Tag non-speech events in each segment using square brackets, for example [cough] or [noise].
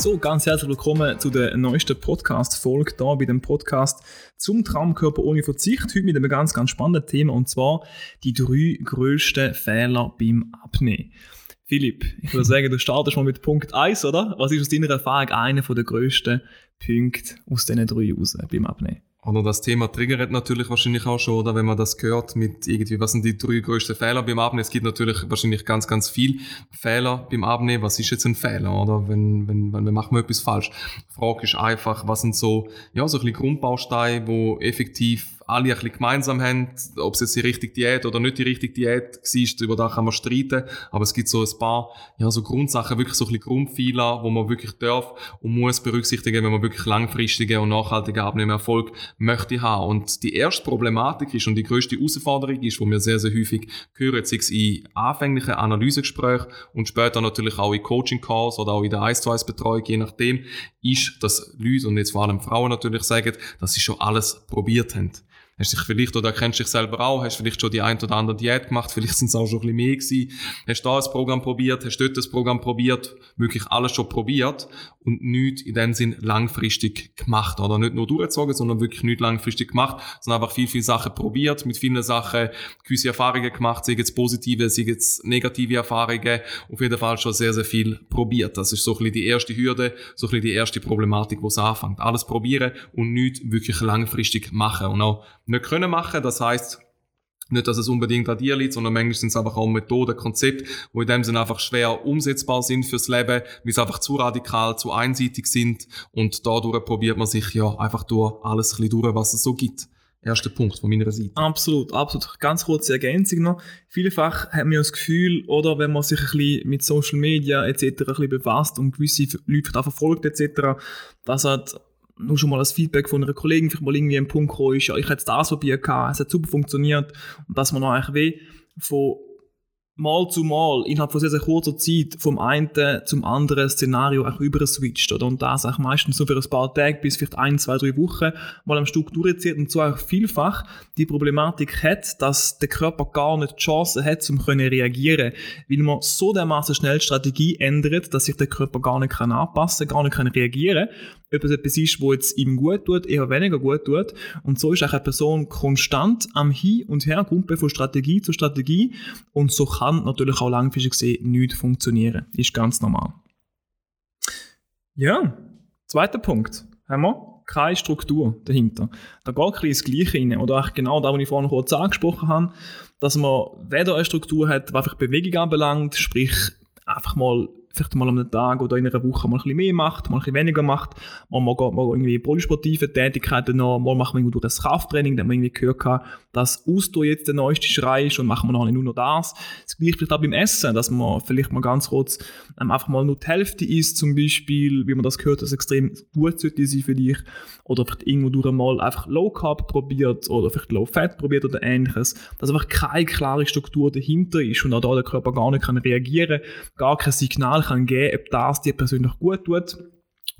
So, ganz herzlich willkommen zu der neuesten Podcast-Folge hier bei dem Podcast zum Traumkörper ohne Verzicht. Heute mit einem ganz, ganz spannenden Thema und zwar die drei grössten Fehler beim Abnehmen. Philipp, ich würde [laughs] sagen, du startest mal mit Punkt 1, oder? Was ist aus deiner Erfahrung einer der grössten Punkte aus diesen drei raus beim Abnehmen? Oder das Thema triggert natürlich wahrscheinlich auch schon, oder wenn man das hört mit irgendwie, was sind die drei größten Fehler beim Abnehmen? Es gibt natürlich wahrscheinlich ganz, ganz viel Fehler beim Abnehmen. Was ist jetzt ein Fehler, oder? Wenn, wenn, wenn wir machen wir etwas falsch. Die Frage ist einfach, was sind so, ja, so ein bisschen Grundbausteine, wo effektiv alle ein bisschen gemeinsam haben. Ob es jetzt die richtige Diät oder nicht die richtige Diät war, über das kann man streiten. Aber es gibt so ein paar, ja, so Grundsachen, wirklich so ein bisschen Grundfehler, wo man wirklich darf und muss berücksichtigen, wenn man wirklich langfristige und nachhaltige Abnehmerfolg möchte haben. Und die erste Problematik ist und die größte Herausforderung ist, wo wir sehr, sehr häufig hören, sei es in anfänglichen Analysegesprächen und später natürlich auch in Coaching-Calls oder auch in der 1 zu 1 Betreuung, je nachdem, ist, dass Leute und jetzt vor allem Frauen natürlich sagen, dass sie schon alles probiert haben. Hast dich vielleicht, oder kennst dich selber auch, hast vielleicht schon die ein oder andere Diät gemacht, vielleicht sind es auch schon ein bisschen mehr gewesen. Hast da ein Programm probiert, hast dort das Programm probiert, wirklich alles schon probiert und nichts in dem Sinn langfristig gemacht. Oder nicht nur durchgezogen, sondern wirklich nicht langfristig gemacht, sondern einfach viel, viel Sachen probiert, mit vielen Sachen gewisse Erfahrungen gemacht, sei jetzt positive, sei jetzt negative Erfahrungen, auf jeden Fall schon sehr, sehr viel probiert. Das ist so ein bisschen die erste Hürde, so ein bisschen die erste Problematik, wo es anfängt. Alles probieren und nichts wirklich langfristig machen. Und auch nicht können machen. Das heißt nicht, dass es unbedingt an dir liegt, sondern manchmal sind es einfach auch Methoden, Konzepte, die in dem Sinne einfach schwer umsetzbar sind fürs Leben, weil sie einfach zu radikal, zu einseitig sind und dadurch probiert man sich ja einfach durch alles ein bisschen durch, was es so gibt. Erster Punkt von meiner Seite. Absolut, absolut. Ganz kurze Ergänzung noch. Vielfach haben wir das Gefühl, oder wenn man sich ein bisschen mit Social Media etc. ein bisschen befasst und gewisse Leute da verfolgt etc., dass halt nur schon mal das Feedback von einer Kollegin vielleicht mal irgendwie ein Punkt gekommen ist, ja, ich hätte das probiert, es hat super funktioniert. Und dass man eigentlich weh von mal zu mal innerhalb von sehr, sehr kurzer Zeit vom einen zum anderen Szenario auch überswitcht, oder? Und das auch meistens so für ein paar Tage bis vielleicht ein, zwei, drei Wochen mal am Stück durchzieht und so auch vielfach die Problematik hat, dass der Körper gar nicht die Chance hat, um können reagieren, weil man so dermaßen schnell Strategie ändert, dass sich der Körper gar nicht kann anpassen, gar nicht kann reagieren ob es etwas ist, wo jetzt ihm gut tut, eher weniger gut tut. Und so ist auch eine Person konstant am Hin- und Hergumpen von Strategie zu Strategie. Und so kann natürlich auch langfristig gesehen nicht funktionieren. Ist ganz normal. Ja, zweiter Punkt. Haben wir keine Struktur dahinter. Da geht ein bisschen das Gleiche rein. Oder auch genau da, was ich vorhin kurz angesprochen habe, dass man weder eine Struktur hat, was einfach Bewegung anbelangt, sprich einfach mal vielleicht mal am Tag oder in einer Woche mal ein bisschen mehr macht, mal ein bisschen weniger macht, mal, mal, mal irgendwie polysportive Tätigkeiten noch, mal machen wir irgendwie durch das Krafttraining, dann haben wir irgendwie gehört, dass Ausdauer jetzt der neueste Schrei ist und machen wir noch nur noch das. Das gleiche vielleicht auch beim Essen, dass man vielleicht mal ganz kurz ähm, einfach mal nur die Hälfte isst, zum Beispiel, wie man das gehört, das extrem gut sollte sein für dich, oder vielleicht irgendwo durch mal einfach Low Carb probiert oder vielleicht Low Fat probiert oder ähnliches, dass einfach keine klare Struktur dahinter ist und auch da der Körper gar nicht kann reagieren, gar kein Signal kann geben, ob das dir persönlich gut tut.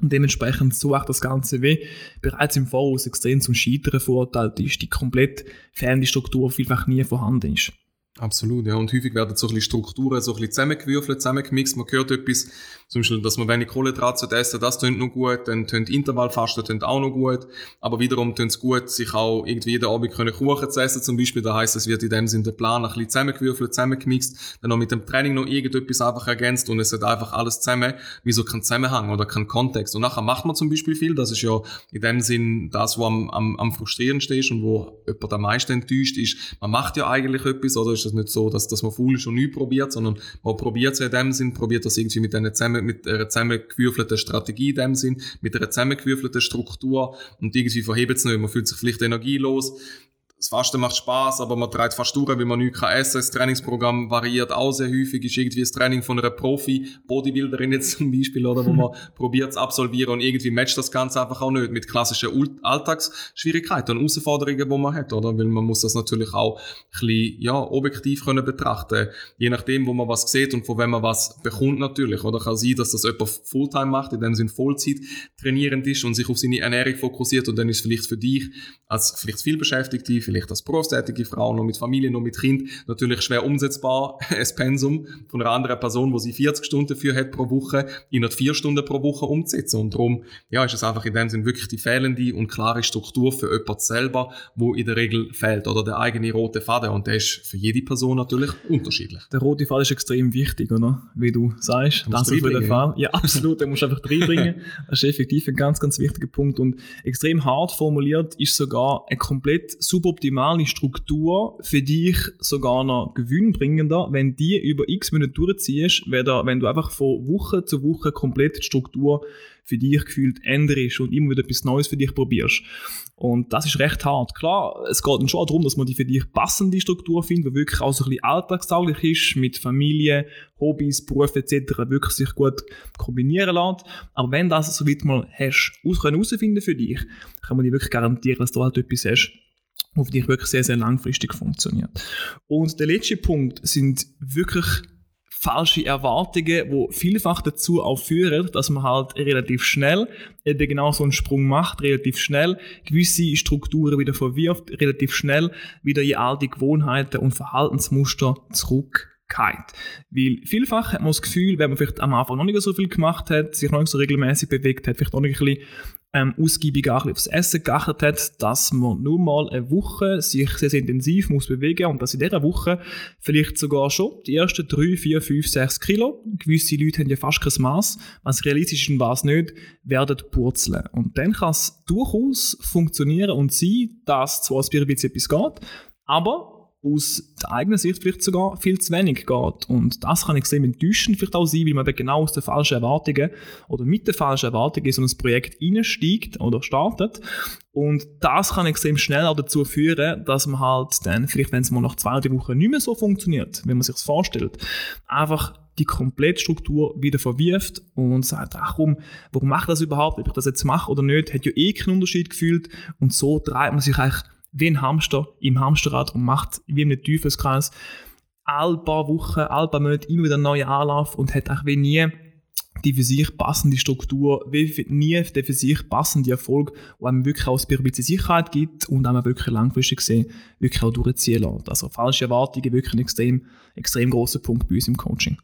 Und dementsprechend so auch das Ganze wie bereits im Voraus extrem zum Scheitern verurteilt ist, die komplett fehlende Struktur vielfach nie vorhanden ist. Absolut, ja. Und häufig werden so ein bisschen Strukturen so ein bisschen zusammengewürfelt, zusammengemixt. Man hört etwas, zum Beispiel, dass man wenig Kohlenhydrate essen das tönt noch gut, dann tönt Intervallfasten tönt auch noch gut. Aber wiederum tönt es gut, sich auch irgendwie jeden Abend können Kuchen zu essen, zum Beispiel. Da heisst, es wird in dem Sinne der Plan ein bisschen zusammengewürfelt, zusammengemixt, dann noch mit dem Training noch irgendetwas einfach ergänzt und es hat einfach alles zusammen, wie so kein Zusammenhang oder kein Kontext. Und nachher macht man zum Beispiel viel, das ist ja in dem Sinn das, was am, am, am frustrierendsten ist und wo jemand am meisten enttäuscht ist. Man macht ja eigentlich etwas, oder ist es nicht so, dass, dass man faul ist und nichts probiert, sondern man probiert es in dem Sinn, probiert das irgendwie mit, einer zusammen, mit einer zusammengewürfelten Strategie in dem Sinn, mit einer zusammengewürfelten Struktur. Und irgendwie verhebt es nicht, man fühlt sich vielleicht energielos das Fasten macht Spaß, aber man treibt fast durch, weil man nichts kann essen. Das Trainingsprogramm variiert auch sehr häufig. Ist irgendwie das Training von einer Profi-Bodybuilderin jetzt zum Beispiel, oder, wo man [laughs] probiert zu absolvieren und irgendwie matcht das Ganze einfach auch nicht mit klassischen Alltagsschwierigkeiten und Herausforderungen, die man hat, oder? Weil man muss das natürlich auch ein bisschen, ja, objektiv können betrachten. Je nachdem, wo man was sieht und von wem man was bekommt natürlich, oder? Kann sein, dass das jemand Fulltime macht, in dem Sinn Vollzeit trainierend ist und sich auf seine Ernährung fokussiert und dann ist vielleicht für dich als vielleicht viel Beschäftigte vielleicht als berufstätige Frau, noch mit Familie, noch mit Kind, natürlich schwer umsetzbar, [laughs] ein Pensum von einer anderen Person, wo sie 40 Stunden für hat pro Woche, in vier Stunden pro Woche umzusetzen. Und darum, ja, ist es einfach in dem Sinn wirklich die fehlende und klare Struktur für jemand selber, wo in der Regel fehlt, oder der eigene rote Faden. Und der ist für jede Person natürlich unterschiedlich. Der rote Faden ist extrem wichtig, oder? Wie du sagst. Du das ist für den Fall. Ja, absolut. Den musst du einfach reinbringen. Das ist effektiv ein ganz, ganz wichtiger Punkt. Und extrem hart formuliert ist sogar eine komplett super suboptimale Struktur für dich sogar noch gewinnbringender, wenn die über x Minuten durchziehst, wenn du einfach von Woche zu Woche komplett die Struktur für dich gefühlt änderst und immer wieder etwas Neues für dich probierst. Und das ist recht hart. Klar, es geht schon darum, dass man die für dich passende Struktur findet, die wirklich auch so ein bisschen alltagstauglich ist, mit Familie, Hobbys, Beruf etc. wirklich sich gut kombinieren lässt. Aber wenn das so weit mal hast, herausfinden für dich, kann man dir wirklich garantieren, dass du halt etwas hast, wo für dich wirklich sehr, sehr langfristig funktioniert. Und der letzte Punkt sind wirklich falsche Erwartungen, wo vielfach dazu auch führen, dass man halt relativ schnell eben genau so einen Sprung macht, relativ schnell gewisse Strukturen wieder verwirft, relativ schnell wieder in alte Gewohnheiten und Verhaltensmuster zurück weil vielfach hat man das Gefühl, wenn man vielleicht am Anfang noch nicht so viel gemacht hat, sich noch nicht so regelmäßig bewegt hat, vielleicht noch nicht ein bisschen ähm, ausgiebig auch aufs Essen geachtet hat, dass man nur mal eine Woche sich sehr, intensiv muss bewegen und dass in dieser Woche vielleicht sogar schon die ersten 3, 4, 5, 6 Kilo, gewisse Leute haben ja fast kein Maß, was realistisch ist und was nicht, werden purzeln. Und dann kann es durchaus funktionieren und sein, dass zwar es bei etwas geht, aber aus der eigenen Sicht vielleicht sogar viel zu wenig geht. Und das kann extrem enttäuschend vielleicht auch sein, weil man genau aus den falschen Erwartungen oder mit den falschen Erwartungen in so ein Projekt einsteigt oder startet. Und das kann extrem schnell auch dazu führen, dass man halt dann, vielleicht wenn es mal nach zwei, drei Wochen nicht mehr so funktioniert, wie man sich vorstellt, einfach die Komplettstruktur wieder verwirft und sagt, ach komm, warum mache ich das überhaupt? Ob ich das jetzt mache oder nicht, hat ja eh keinen Unterschied gefühlt. Und so treibt man sich eigentlich wie ein Hamster im Hamsterrad und macht wie in einem Teufelskreis all paar Wochen, all paar Monate immer wieder einen neuen Anlauf und hat auch wie nie die für sich passende Struktur, wie nie der für sich passende Erfolg, wo einem wirklich auch ein bisschen Sicherheit gibt und einem wirklich langfristig gesehen wirklich auch durchziehen lässt. Also falsche Erwartungen wirklich ein extrem, extrem großer Punkt bei uns im Coaching.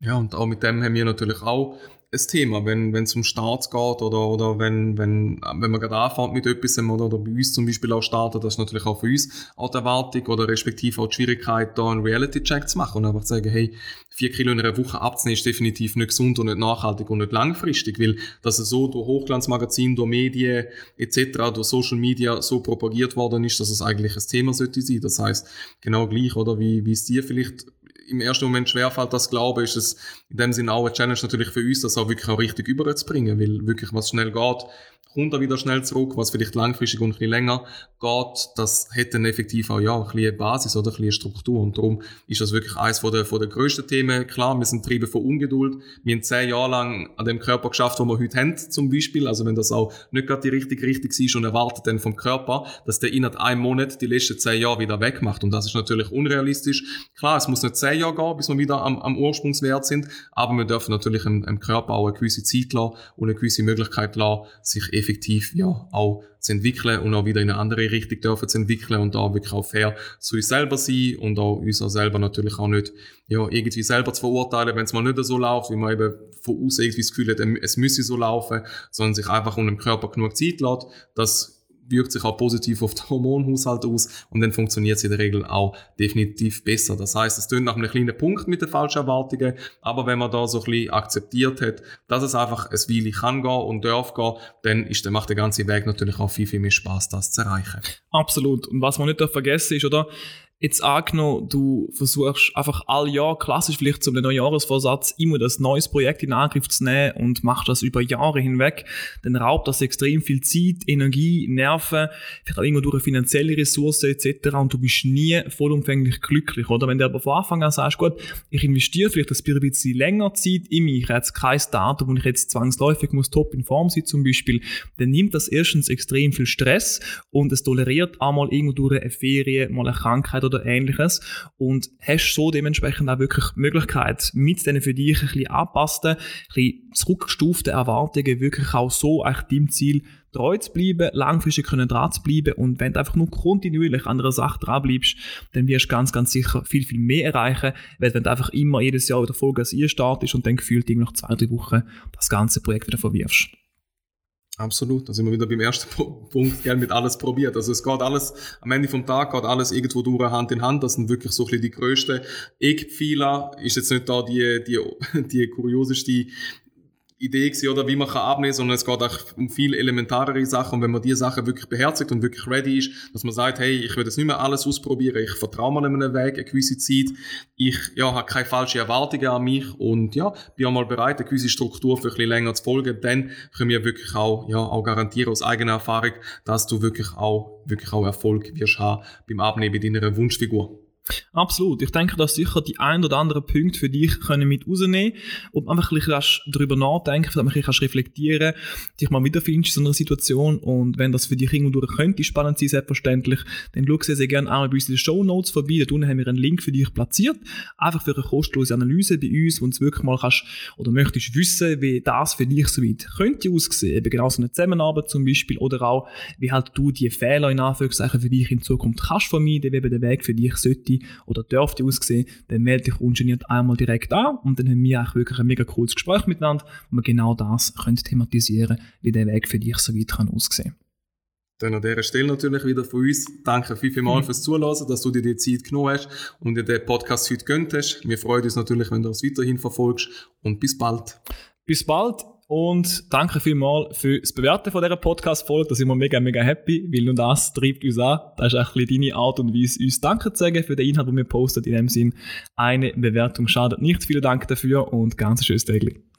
Ja, und auch mit dem haben wir natürlich auch ein Thema, wenn es um Starts geht oder, oder wenn, wenn, wenn man gerade anfängt mit etwas oder, oder bei uns zum Beispiel auch startet, das ist natürlich auch für uns auch die Erwartung oder respektive auch die Schwierigkeit, da einen Reality-Check zu machen und einfach zu sagen, hey, vier Kilo in einer Woche abzunehmen ist definitiv nicht gesund und nicht nachhaltig und nicht langfristig, weil das so durch Hochglanzmagazin, durch Medien etc., durch Social Media so propagiert worden ist, dass es eigentlich ein Thema sollte sein. Das heißt genau gleich, oder wie, wie es dir vielleicht im ersten Moment schwerfällt, das Glauben, ist es in dem Sinne auch eine Challenge natürlich für uns, das auch wirklich auch richtig überzubringen, weil wirklich was schnell geht, kommt er wieder schnell zurück, was vielleicht langfristig und ein bisschen länger geht, das hätte dann effektiv auch ja, ein bisschen Basis oder ein bisschen Struktur. Und darum ist das wirklich eines von der, von der grössten Themen. Klar, wir sind Triebe von Ungeduld. Wir haben zehn Jahre lang an dem Körper geschafft, wo wir heute haben, zum Beispiel. Also wenn das auch nicht gerade die richtige Richtung ist und erwartet dann vom Körper, dass der innerhalb einem Monat die letzten zehn Jahre wieder wegmacht. Und das ist natürlich unrealistisch. Klar, es muss nicht zehn Jahre gehen, bis wir wieder am, am Ursprungswert sind, aber wir dürfen natürlich dem Körper auch eine gewisse Zeit lassen und eine gewisse Möglichkeit lassen, sich effektiv ja auch zu entwickeln und auch wieder in eine andere Richtung dürfen zu entwickeln und da wirklich auch fair zu uns selber sein und auch uns auch selber natürlich auch nicht ja, irgendwie selber zu verurteilen, wenn es mal nicht so läuft, wie man eben von außen irgendwie das Gefühl hat, es müsse so laufen, sondern sich einfach um dem Körper genug Zeit lässt, dass wirkt sich auch positiv auf den Hormonhaushalt aus und dann funktioniert es in der Regel auch definitiv besser. Das heißt, es tönt nach einem kleinen Punkt mit den falschen Erwartungen, aber wenn man da so ein bisschen akzeptiert hat, dass es einfach ein Weile kann gehen und darf gehen, dann ist, dann macht der ganze Weg natürlich auch viel, viel mehr Spaß, das zu erreichen. Absolut. Und was man nicht vergessen ist, oder? Jetzt angenommen, du versuchst einfach all Jahr klassisch vielleicht zum Neujahresvorsatz immer das neues Projekt in Angriff zu nehmen und machst das über Jahre hinweg, dann raubt das extrem viel Zeit, Energie, Nerven, vielleicht auch irgendwo durch finanzielle Ressourcen etc. und du bist nie vollumfänglich glücklich, oder? Wenn du aber von Anfang an sagst, gut, ich investiere vielleicht ein bisschen länger Zeit in mich, ich habe jetzt kein Datum, wo ich jetzt zwangsläufig muss top in Form sein zum Beispiel, dann nimmt das erstens extrem viel Stress und es toleriert einmal irgendwo durch eine Ferien, mal eine Krankheit oder ähnliches und hast so dementsprechend auch wirklich die Möglichkeit, mit diesen für dich ein bisschen angepassten, ein bisschen zurückgestuften Erwartungen wirklich auch so eigentlich deinem Ziel treu zu bleiben, langfristig können dran zu bleiben und wenn du einfach nur kontinuierlich an einer Sache dran bleibst, dann wirst du ganz, ganz sicher viel, viel mehr erreichen, weil wenn du einfach immer jedes Jahr wieder Vollgas startest und dann gefühlt nach zwei, drei Wochen das ganze Projekt wieder verwirfst. Absolut, da sind wir wieder beim ersten [laughs] Punkt, gern mit alles probiert. Also es geht alles, am Ende vom Tag geht alles irgendwo durch Hand in Hand. Das sind wirklich so ein bisschen die größten Eckpfeiler. Ist jetzt nicht da die, die, [laughs] die kurioseste Idee gewesen, oder wie man kann abnehmen, sondern es geht auch um viel elementarere Sachen. Und wenn man die Sachen wirklich beherzigt und wirklich ready ist, dass man sagt, hey, ich will das nicht mehr alles ausprobieren, ich vertraue mal einem Weg eine gewisse Zeit, ich ja, habe keine falschen Erwartungen an mich und ja, bin auch mal bereit, eine gewisse Struktur für ein bisschen länger zu folgen, dann können wir wirklich auch, ja, auch garantieren aus eigener Erfahrung, dass du wirklich auch, wirklich auch Erfolg wirst haben beim Abnehmen deiner Wunschfigur. Absolut. Ich denke, dass sicher die ein oder anderen Punkte für dich können mit rausnehmen und einfach ein bisschen darüber nachdenken, damit du kannst reflektieren, dich mal wiederfindest in so einer Situation und wenn das für dich irgendwo durch könnte spannend sein, selbstverständlich, dann schau sehr, sehr gerne einmal bei uns in den Show Notes vorbei. Da unten haben wir einen Link für dich platziert, einfach für eine kostenlose Analyse bei uns, wo du wirklich mal kannst oder möchtest wissen, wie das für dich so weit könnte aussehen. Eben genau so eine Zusammenarbeit zum Beispiel oder auch, wie halt du die Fehler in Anführungszeichen für dich in Zukunft kannst vermeiden, wie eben der Weg für dich sollte oder dürfte aussehen, dann melde dich ungeniert einmal direkt an und dann haben wir auch wirklich ein mega cooles Gespräch miteinander, wo wir genau das können thematisieren wie der Weg für dich so weit kann aussehen dann an dieser Stelle natürlich wieder von uns. Danke viel, viel mal mhm. fürs Zuhören, dass du dir die Zeit genommen hast und dir den Podcast heute gönnt hast. Wir freuen uns natürlich, wenn du uns weiterhin verfolgst und bis bald. Bis bald. Und danke vielmals für das Bewerten von dieser Podcast-Folge. Da sind wir mega, mega happy, weil nur das treibt uns an. Das ist ein bisschen deine Art und Weise, uns Danke zu sagen für den Inhalt, den wir postet. In dem Sinn, eine Bewertung schadet nicht. Vielen Dank dafür und ganz schönes Tag.